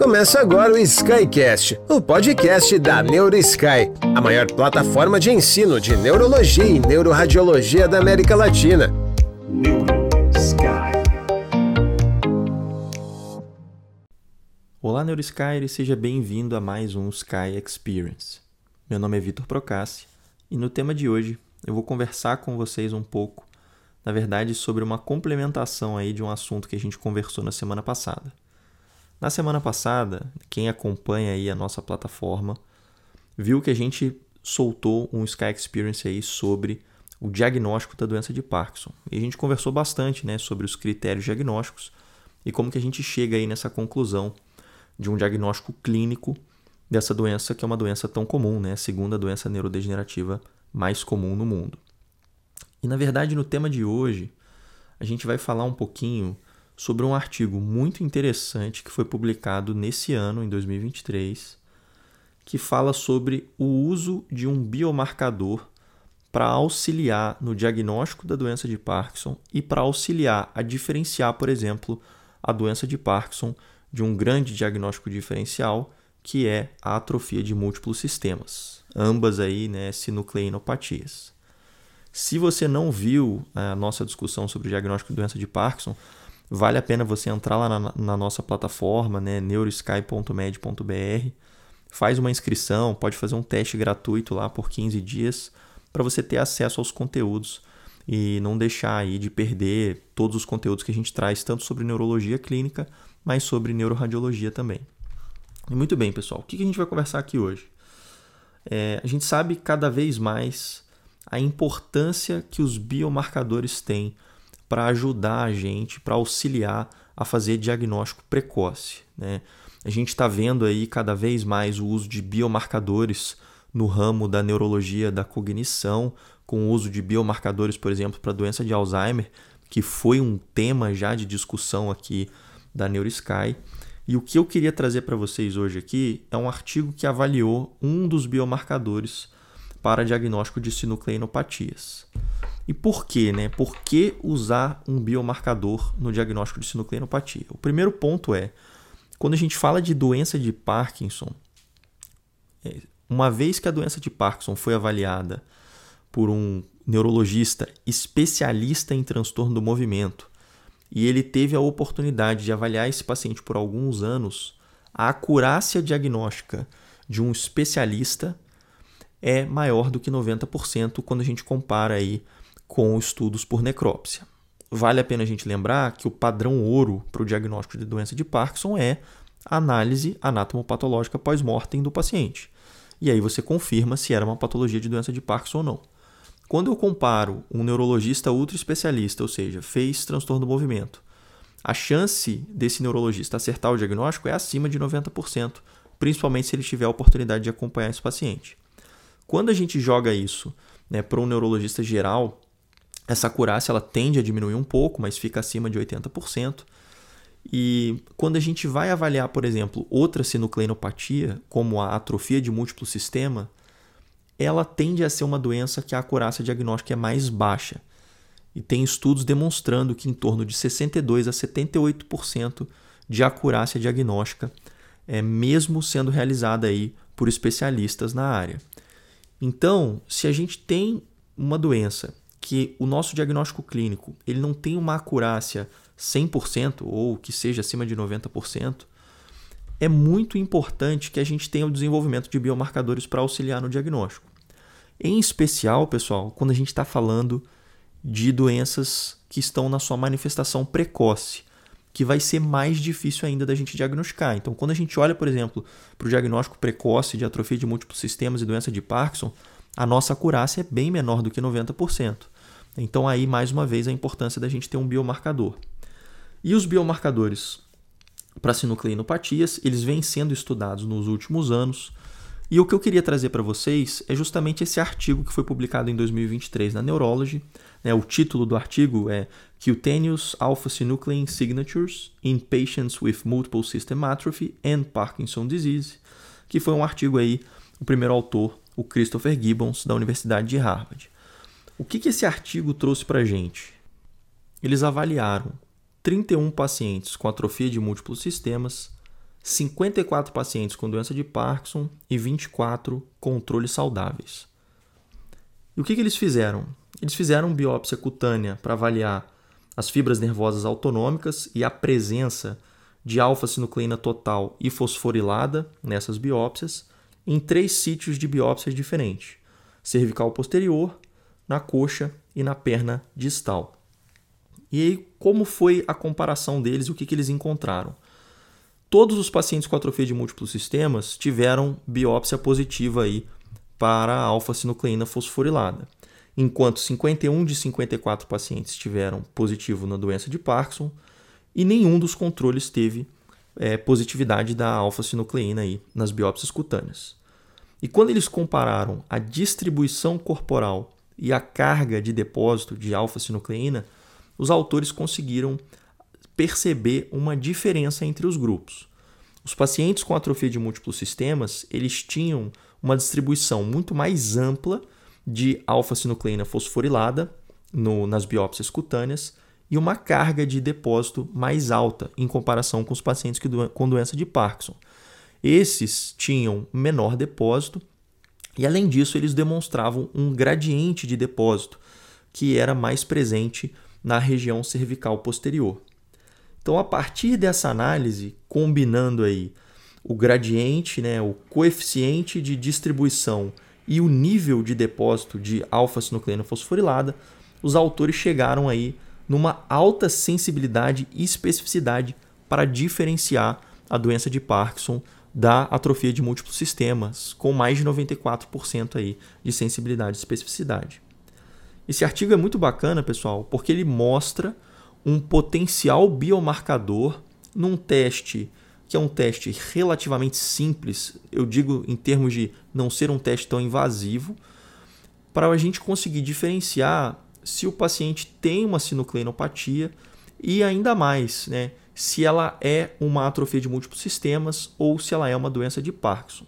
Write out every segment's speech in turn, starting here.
Começa agora o Skycast, o podcast da NeuroSky, a maior plataforma de ensino de neurologia e neuroradiologia da América Latina. NeuroSky. Olá, NeuroSky, e seja bem-vindo a mais um Sky Experience. Meu nome é Vitor Procassi e no tema de hoje eu vou conversar com vocês um pouco, na verdade, sobre uma complementação aí de um assunto que a gente conversou na semana passada. Na semana passada, quem acompanha aí a nossa plataforma viu que a gente soltou um Sky Experience aí sobre o diagnóstico da doença de Parkinson. E a gente conversou bastante, né, sobre os critérios diagnósticos e como que a gente chega aí nessa conclusão de um diagnóstico clínico dessa doença que é uma doença tão comum, né, a segunda doença neurodegenerativa mais comum no mundo. E na verdade, no tema de hoje, a gente vai falar um pouquinho sobre um artigo muito interessante que foi publicado nesse ano, em 2023, que fala sobre o uso de um biomarcador para auxiliar no diagnóstico da doença de Parkinson e para auxiliar a diferenciar, por exemplo, a doença de Parkinson de um grande diagnóstico diferencial, que é a atrofia de múltiplos sistemas, ambas aí, né, sinucleinopatias. Se você não viu a nossa discussão sobre o diagnóstico de doença de Parkinson, Vale a pena você entrar lá na, na nossa plataforma, né, neurosky.med.br, faz uma inscrição, pode fazer um teste gratuito lá por 15 dias para você ter acesso aos conteúdos e não deixar aí de perder todos os conteúdos que a gente traz, tanto sobre neurologia clínica, mas sobre neuroradiologia também. Muito bem, pessoal, o que a gente vai conversar aqui hoje? É, a gente sabe cada vez mais a importância que os biomarcadores têm para ajudar a gente, para auxiliar a fazer diagnóstico precoce. Né? A gente está vendo aí cada vez mais o uso de biomarcadores no ramo da neurologia da cognição, com o uso de biomarcadores, por exemplo, para doença de Alzheimer, que foi um tema já de discussão aqui da NeuroSky. E o que eu queria trazer para vocês hoje aqui é um artigo que avaliou um dos biomarcadores para diagnóstico de sinucleinopatias. E por quê? Né? Por que usar um biomarcador no diagnóstico de sinucleinopatia? O primeiro ponto é, quando a gente fala de doença de Parkinson, é, uma vez que a doença de Parkinson foi avaliada por um neurologista especialista em transtorno do movimento e ele teve a oportunidade de avaliar esse paciente por alguns anos, a acurácia diagnóstica de um especialista é maior do que 90% quando a gente compara aí com estudos por necrópsia. Vale a pena a gente lembrar que o padrão ouro para o diagnóstico de doença de Parkinson é a análise anatomopatológica pós-mortem do paciente. E aí você confirma se era uma patologia de doença de Parkinson ou não. Quando eu comparo um neurologista ultra especialista, ou seja, fez transtorno do movimento, a chance desse neurologista acertar o diagnóstico é acima de 90%, principalmente se ele tiver a oportunidade de acompanhar esse paciente. Quando a gente joga isso né, para um neurologista geral, essa acurácia ela tende a diminuir um pouco, mas fica acima de 80%. E quando a gente vai avaliar, por exemplo, outra sinucleinopatia, como a atrofia de múltiplo sistema, ela tende a ser uma doença que a acurácia diagnóstica é mais baixa. E tem estudos demonstrando que em torno de 62 a 78% de acurácia diagnóstica é mesmo sendo realizada aí por especialistas na área. Então, se a gente tem uma doença que o nosso diagnóstico clínico ele não tem uma acurácia 100% ou que seja acima de 90%, é muito importante que a gente tenha o desenvolvimento de biomarcadores para auxiliar no diagnóstico. Em especial, pessoal, quando a gente está falando de doenças que estão na sua manifestação precoce, que vai ser mais difícil ainda da gente diagnosticar. Então, quando a gente olha, por exemplo, para o diagnóstico precoce de atrofia de múltiplos sistemas e doença de Parkinson, a nossa acurácia é bem menor do que 90%. Então, aí, mais uma vez, a importância da gente ter um biomarcador. E os biomarcadores para sinucleinopatias, eles vêm sendo estudados nos últimos anos. E o que eu queria trazer para vocês é justamente esse artigo que foi publicado em 2023 na Neurology. Né? O título do artigo é Cutaneous Alpha-Synuclein Signatures in Patients with Multiple System Atrophy and Parkinson Disease, que foi um artigo aí, o primeiro autor, o Christopher Gibbons, da Universidade de Harvard. O que, que esse artigo trouxe para a gente? Eles avaliaram 31 pacientes com atrofia de múltiplos sistemas 54 pacientes com doença de Parkinson e 24 controles saudáveis. E o que, que eles fizeram? Eles fizeram biópsia cutânea para avaliar as fibras nervosas autonômicas e a presença de alfa-sinucleína total e fosforilada nessas biópsias em três sítios de biópsias diferentes: cervical posterior, na coxa e na perna distal. E aí, como foi a comparação deles e o que, que eles encontraram? Todos os pacientes com atrofia de múltiplos sistemas tiveram biópsia positiva aí para a alfa-sinucleína fosforilada, enquanto 51 de 54 pacientes tiveram positivo na doença de Parkinson e nenhum dos controles teve é, positividade da alfa-sinucleína aí nas biópsias cutâneas. E quando eles compararam a distribuição corporal e a carga de depósito de alfa-sinucleína, os autores conseguiram perceber uma diferença entre os grupos. Os pacientes com atrofia de múltiplos sistemas, eles tinham uma distribuição muito mais ampla de alfa-sinucleína fosforilada no, nas biópsias cutâneas e uma carga de depósito mais alta em comparação com os pacientes que com doença de Parkinson. Esses tinham menor depósito e, além disso, eles demonstravam um gradiente de depósito que era mais presente na região cervical posterior. Então, a partir dessa análise, combinando aí o gradiente, né, o coeficiente de distribuição e o nível de depósito de alfa-sinucleína fosforilada, os autores chegaram aí numa alta sensibilidade e especificidade para diferenciar a doença de Parkinson da atrofia de múltiplos sistemas, com mais de 94% aí de sensibilidade e especificidade. Esse artigo é muito bacana, pessoal, porque ele mostra um potencial biomarcador num teste que é um teste relativamente simples, eu digo em termos de não ser um teste tão invasivo, para a gente conseguir diferenciar se o paciente tem uma sinucleinopatia e ainda mais, né, se ela é uma atrofia de múltiplos sistemas ou se ela é uma doença de Parkinson.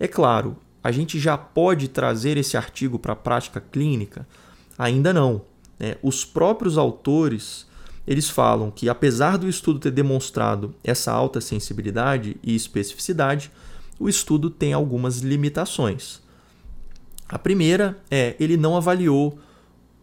É claro, a gente já pode trazer esse artigo para a prática clínica? Ainda não. Né? Os próprios autores eles falam que, apesar do estudo ter demonstrado essa alta sensibilidade e especificidade, o estudo tem algumas limitações. A primeira é ele não avaliou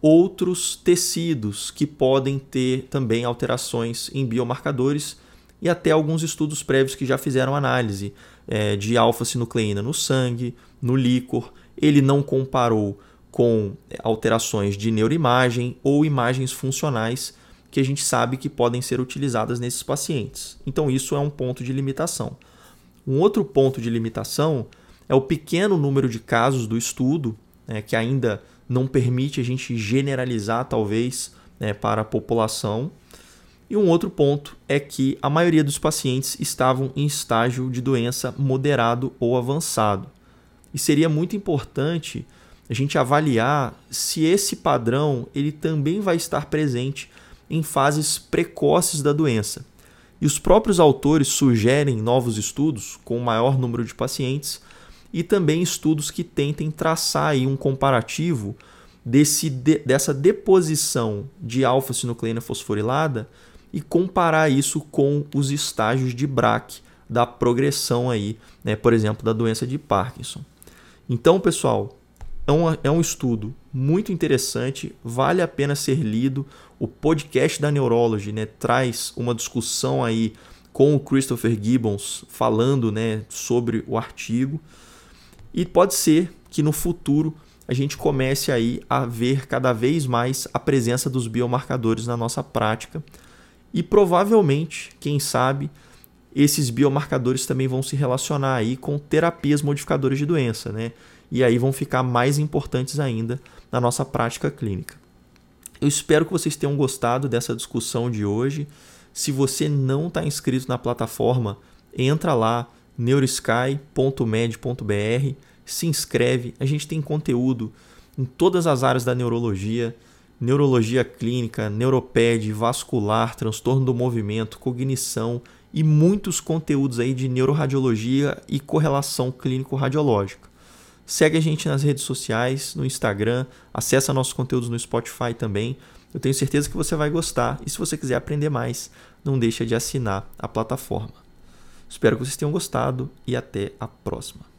outros tecidos que podem ter também alterações em biomarcadores e até alguns estudos prévios que já fizeram análise é, de alfa-sinucleína no sangue, no líquor. Ele não comparou com alterações de neuroimagem ou imagens funcionais que a gente sabe que podem ser utilizadas nesses pacientes. Então, isso é um ponto de limitação. Um outro ponto de limitação é o pequeno número de casos do estudo, né, que ainda não permite a gente generalizar, talvez, né, para a população. E um outro ponto é que a maioria dos pacientes estavam em estágio de doença moderado ou avançado. E seria muito importante a gente avaliar se esse padrão ele também vai estar presente em fases precoces da doença. E os próprios autores sugerem novos estudos com maior número de pacientes e também estudos que tentem traçar aí um comparativo desse, de, dessa deposição de alfa-sinucleína fosforilada e comparar isso com os estágios de BRAC da progressão aí, né, por exemplo, da doença de Parkinson. Então, pessoal, é um, é um estudo muito interessante, vale a pena ser lido. O podcast da Neurology né, traz uma discussão aí com o Christopher Gibbons falando né, sobre o artigo. E pode ser que no futuro a gente comece aí a ver cada vez mais a presença dos biomarcadores na nossa prática. E provavelmente, quem sabe, esses biomarcadores também vão se relacionar aí com terapias modificadoras de doença, né? E aí vão ficar mais importantes ainda na nossa prática clínica. Eu espero que vocês tenham gostado dessa discussão de hoje. Se você não está inscrito na plataforma, entra lá neurosky.med.br, se inscreve. A gente tem conteúdo em todas as áreas da neurologia, neurologia clínica, neuroped, vascular, transtorno do movimento, cognição e muitos conteúdos aí de neuroradiologia e correlação clínico-radiológica. Segue a gente nas redes sociais, no Instagram, acessa nossos conteúdos no Spotify também. Eu tenho certeza que você vai gostar e se você quiser aprender mais, não deixa de assinar a plataforma. Espero que vocês tenham gostado e até a próxima.